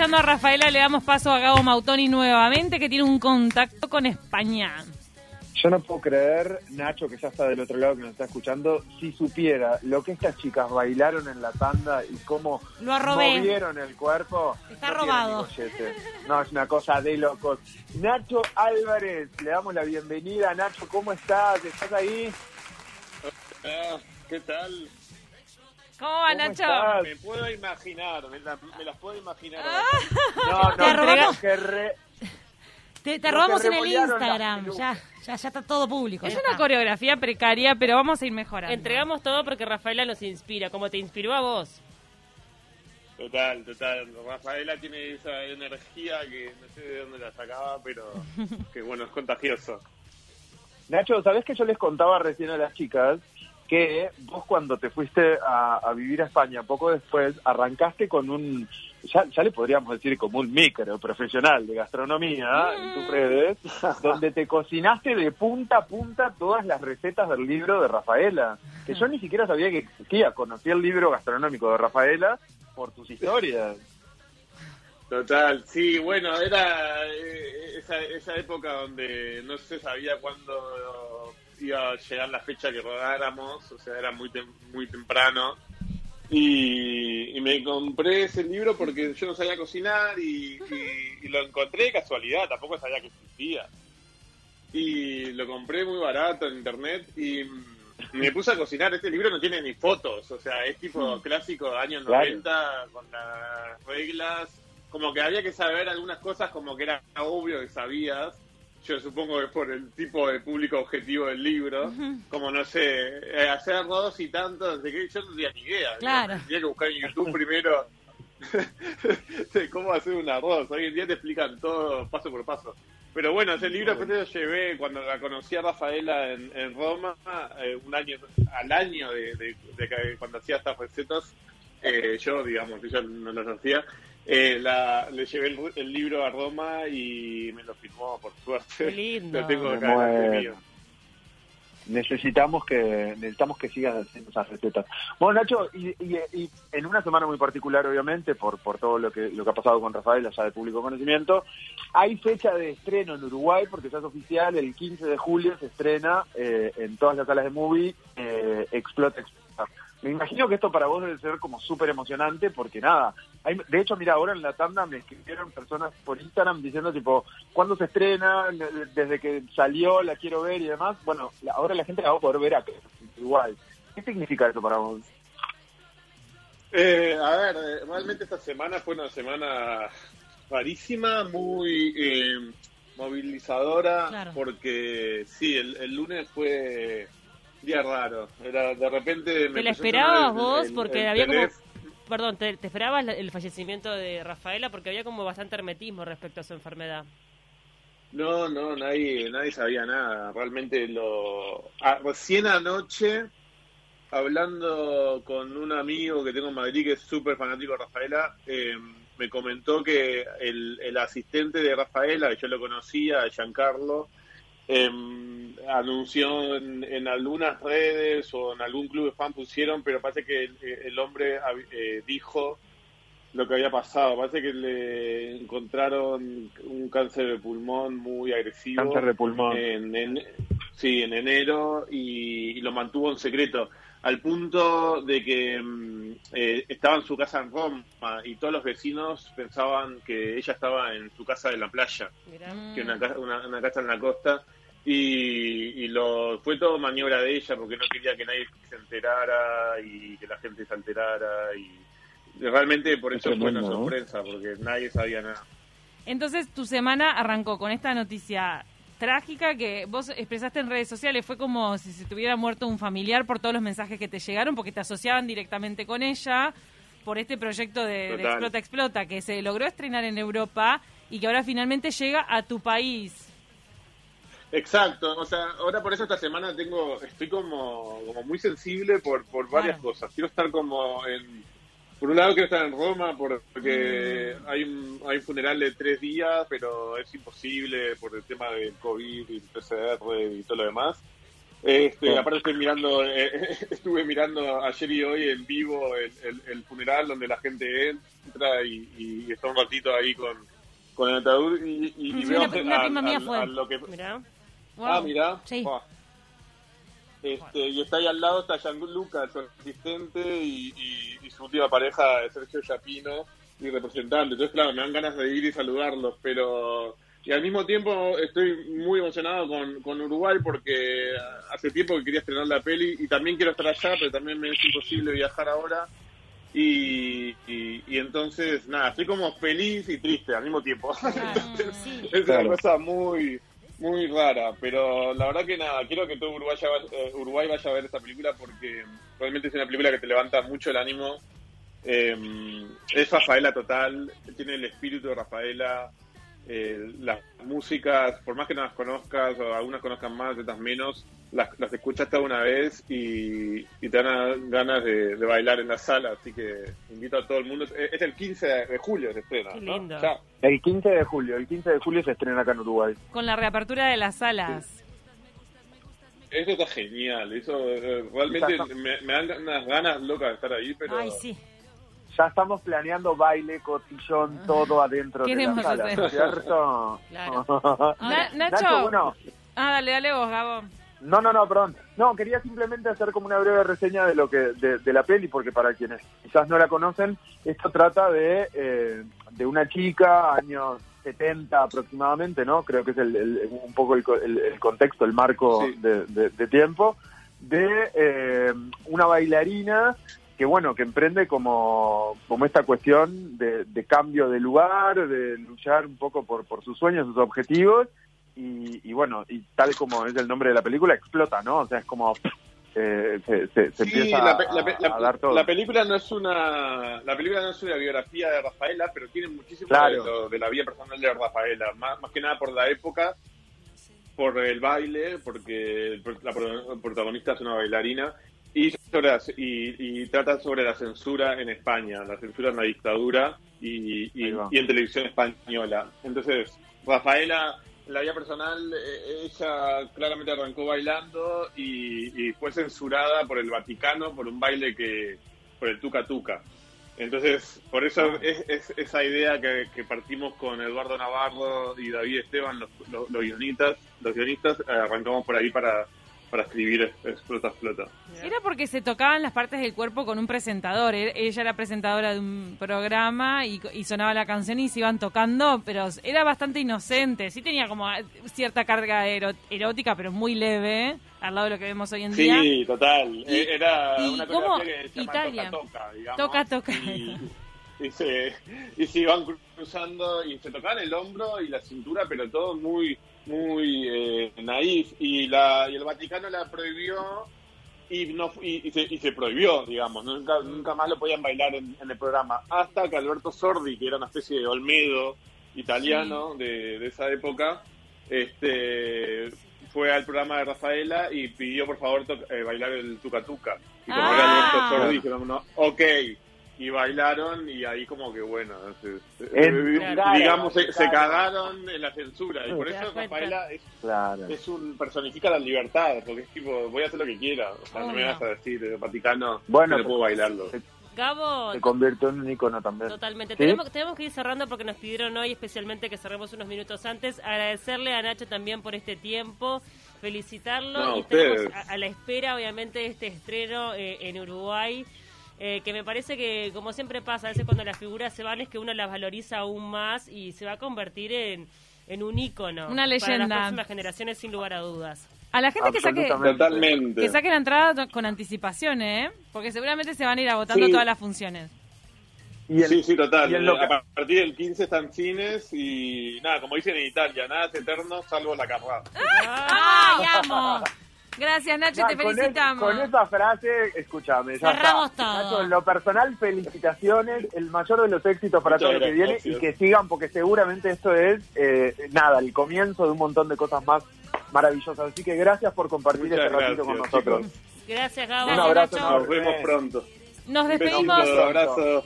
escuchando a Rafaela, le damos paso a Gabo Mautoni nuevamente, que tiene un contacto con España. Yo no puedo creer, Nacho, que ya está del otro lado que nos está escuchando, si supiera lo que estas chicas bailaron en la tanda y cómo Lo robé. movieron el cuerpo. Está no robado. tiene ni gollete. No, es una cosa de locos. Nacho Álvarez, le damos la bienvenida. Nacho, ¿cómo estás? ¿Estás ahí? Ah, ¿Qué tal? ¿Cómo va, ¿Cómo Nacho? estás? Me puedo imaginar, me, la- me las puedo imaginar. No, no, Te robamos- que re- Te, robamos que en el Instagram. Ya, ya, ya está todo público. Es una coreografía precaria, pero vamos a ir mejorando. Entregamos Entregamos todo porque Rafaela nos inspira, como te inspiró a vos. Total, total. Rafaela tiene esa energía que no sé de dónde la sacaba, pero que bueno, es contagioso. Nacho, ¿sabés que yo les contaba recién a las chicas que vos cuando te fuiste a, a vivir a España poco después arrancaste con un, ya, ya le podríamos decir como un micro profesional de gastronomía en tus redes, donde te cocinaste de punta a punta todas las recetas del libro de Rafaela, que yo ni siquiera sabía que existía, conocí el libro gastronómico de Rafaela por tus historias. Total, sí, bueno, era eh, esa, esa época donde no se sabía cuándo iba a llegar la fecha que rodáramos, o sea, era muy, tem- muy temprano. Y, y me compré ese libro porque yo no sabía cocinar y, y- y lo encontré de casualidad, tampoco sabía que existía. Y lo compré muy barato en internet y mm, me puse a cocinar. Este libro no tiene ni fotos, o sea, es tipo clásico de años Claro. 90 con las reglas. Como que había que saber algunas cosas como que era obvio que sabías. Yo supongo que por el tipo de público objetivo del libro, como no sé, eh, hacer arroz y tanto, de que yo no tenía ni idea. Claro. Tenía que buscar en YouTube primero de cómo hacer un arroz. Hoy en día te explican todo paso por paso. Pero bueno, ese libro después lo llevé cuando la conocí a Rafaela en, en Roma, eh, un año al año de, de- de que cuando hacía estas recetas, eh, yo, digamos, ella no las hacía, eh, la, le llevé el, el libro a Roma y me lo firmó, por suerte. Qué lindo. lo tengo acá necesitamos que necesitamos que sigas haciendo esas recetas. Bueno, Nacho, y, y- y en una semana muy particular, obviamente, por, por todo lo que lo que ha pasado con Rafael, allá de público conocimiento, hay fecha de estreno en Uruguay, porque ya es oficial, el 15 de julio se estrena eh, en todas las salas de movie eh, Explota, Explota. Me imagino que esto para vos debe ser como súper emocionante, porque nada, hay- de hecho, mira, ahora en la tanda me escribieron personas por Instagram diciendo, tipo, ¿cuándo se estrena? Desde que salió, la quiero ver y demás. Bueno, la- ahora la gente la va a poder ver acá, igual. ¿Qué significa eso para vos? Eh, a ver, eh, realmente esta semana fue una semana rarísima, muy eh, movilizadora, Claro. porque sí, el, el lunes fue día raro. Era de repente. me ¿Te la esperabas vos? el- Porque el había como... Perdón, ¿te, te esperabas el fallecimiento de Rafaela? Porque había como bastante hermetismo respecto a su enfermedad. No, no, nadie, nadie sabía nada. Realmente lo. ah, recién anoche, hablando con un amigo que tengo en Madrid que es súper fanático de Rafaela, eh, me comentó que el, el asistente de Rafaela, que yo lo conocía, Giancarlo, eh, anunció en, en algunas redes o en algún club de fan pusieron, pero parece que el, el hombre eh, dijo lo que había pasado. Parece que le encontraron un cáncer de pulmón muy agresivo. Cáncer de pulmón. En, en- sí, en enero y, y lo mantuvo en secreto. Al punto de que mm, eh, estaba en su casa en Roma y todos los vecinos pensaban que ella estaba en su casa de la playa Mirá. Mm. que una, ca- una, una casa en la costa y, y lo fue todo maniobra de ella porque no quería que nadie se enterara y que la gente se enterara y realmente por Es eso fue una sorpresa porque nadie sabía nada. Entonces tu semana arrancó con esta noticia trágica que vos expresaste en redes sociales. Fue como si se te hubiera muerto un familiar por todos los mensajes que te llegaron, porque te asociaban directamente con ella por este proyecto de. Explota Explota, que se logró estrenar en Europa y que ahora finalmente llega a tu país. Exacto, o sea, ahora por eso esta semana tengo, estoy como, como muy sensible por, por varias Claro. cosas. Quiero estar como en, por un lado quiero estar en Roma porque Mm. hay un, hay un funeral de tres días, pero es imposible por el tema del COVID y el PCR y todo lo demás. Este, Sí. Aparte estoy mirando, eh, estuve mirando ayer y hoy en vivo el, el- el funeral donde la gente entra y, y está un ratito ahí con, con el ataúd y, y, y Sí, veo una- una a- a lo que, Mirá. Ah, mira. Sí. Este, y está ahí al lado, está Gianluca, su asistente, y, y- y su última pareja, Sergio Yapino, mi representante. Entonces, claro, me dan ganas de ir y saludarlos, pero... Y al mismo tiempo estoy muy emocionado con, con Uruguay porque hace tiempo que quería estrenar la peli y también quiero estar allá, pero también me es imposible viajar ahora. Y, y, y entonces, nada, estoy como feliz y triste al mismo tiempo. Entonces, Sí. es Claro. una cosa muy muy rara, pero la verdad que nada, quiero que todo Uruguay, eh, Uruguay vaya a ver esta película porque realmente es una película que te levanta mucho el ánimo. Eh, es Rafaela total, tiene el espíritu de Rafaela, eh, las músicas, por más que no las conozcas, o algunas conozcan más, otras menos, las, las escuchaste una vez y, y te dan ganas de, de bailar en la sala, así que invito a todo el mundo. Es, es el 15 de julio se estrena, Qué ¿no? lindo. Ya. El 15 de julio, el 15 de julio se estrena acá en Uruguay. Con la reapertura de las salas. Eso está genial, eso eh, realmente me, me dan unas ganas locas de estar ahí, pero Ay, sí. Ya estamos planeando baile, cotillón, todo adentro de la sala, hacer. ¿cierto? Claro. Na- Nacho. Nacho, bueno, Ah, dale, dale vos, Gabo. No, no, no, perdón. No, quería simplemente hacer como una breve reseña de lo que de, de la peli, porque para quienes quizás no la conocen, esto trata de, eh, de una chica, años 70 aproximadamente, ¿no? Creo que es el, el- un poco el, el- el contexto, el marco Sí. de, de- de tiempo, de eh, una bailarina que, bueno, que emprende como, como esta cuestión de, de cambio de lugar, de luchar un poco por, por sus sueños, sus objetivos, y, y bueno, y tal como es el nombre de la película, explota, ¿no? O sea, es como eh, se, se- se Sí, empieza la, la a, a dar todo. la película no es una la película no es una biografía de Rafaela, pero tiene muchísimo Claro. de, lo- de la vida personal de Rafaela, más, más que nada por la época, por el baile, porque la pro- protagonista es una bailarina y, sobre la- y, y trata sobre la censura en España, la censura en la dictadura y, y- en televisión española. Entonces, Rafaela, la vida personal, eh, ella claramente arrancó bailando y, fue censurada por el Vaticano por un baile que, por el tuca tuca. Entonces, por eso es, es esa idea que, que partimos con Eduardo Navarro y David Esteban, los, los, los guionistas, los guionistas, eh, arrancamos por ahí para, para escribir Explota, Explota. Era porque se tocaban las partes del cuerpo con un presentador. E- Ella era presentadora de un programa y, y sonaba la canción y se iban tocando, pero era bastante inocente. Sí tenía como eh, cierta carga erótica, pero muy leve, al lado de lo que vemos hoy en día. Sí, total. Y- Era y una cómo que se llama Italia. Toca Toca, digamos. Toca, toca. Y, y se, y se iban cruzando y se tocaban el hombro y la cintura, pero todo muy muy eh, naif. Y, la, y el Vaticano la prohibió y no y, y se, y se prohibió, digamos. Nunca, nunca más lo podían bailar en, en el programa. Hasta que Alberto Sordi, que era una especie de Olmedo italiano de, de esa época, este fue al programa de Rafaela y pidió por favor to- eh, bailar el tuca tuca. Y como Ah. era Alberto Sordi, dijeron, no, ok. Y bailaron y ahí como que bueno, En eh, digamos, se, cagaron en la censura. Y por eso. Rafaela es Claro. es un personifica la libertad, porque es tipo, voy a hacer lo que quiera. O sea, no me vas a decir, el Vaticano, Bueno, no puedo bailarlo. se, Gabo, se convirtió en un icono también. Totalmente. ¿Sí? Tenemos, tenemos que ir cerrando porque nos pidieron hoy especialmente que cerremos unos minutos antes. Agradecerle a Nacho también por este tiempo, felicitarlo No, y estamos ustedes. a, a la espera, obviamente, de este estreno eh, en Uruguay. Eh, que me parece que, como siempre pasa, a veces cuando las figuras se van es que uno las valoriza aún más y se va a convertir en, en un ícono. Una Para leyenda. las próximas generaciones, sin lugar a dudas. A la gente que saque. Totalmente. que saque la entrada to- con anticipación, ¿eh? Porque seguramente se van a ir agotando Sí. todas las funciones. Y el- Sí, sí, total. y que- A partir del 15 están cines y nada, como dicen en Italia, nada es eterno salvo la carrera. ¡Ay, amo! Gracias, Nacho, te con, es- felicitamos. con esa frase, escúchame, ya Cerramos está. todo. Nacho, en lo personal, felicitaciones, el mayor de los éxitos para Muchas todo lo que viene gracias. y que sigan, porque seguramente esto es, eh, nada, el comienzo de un montón de cosas más maravillosas. Así que gracias por compartir Muchas este ratito con nosotros. chicos. Gracias, Gabo. Un abrazo Nacho. Nos vemos pronto. Nos Un despedimos. abrazo.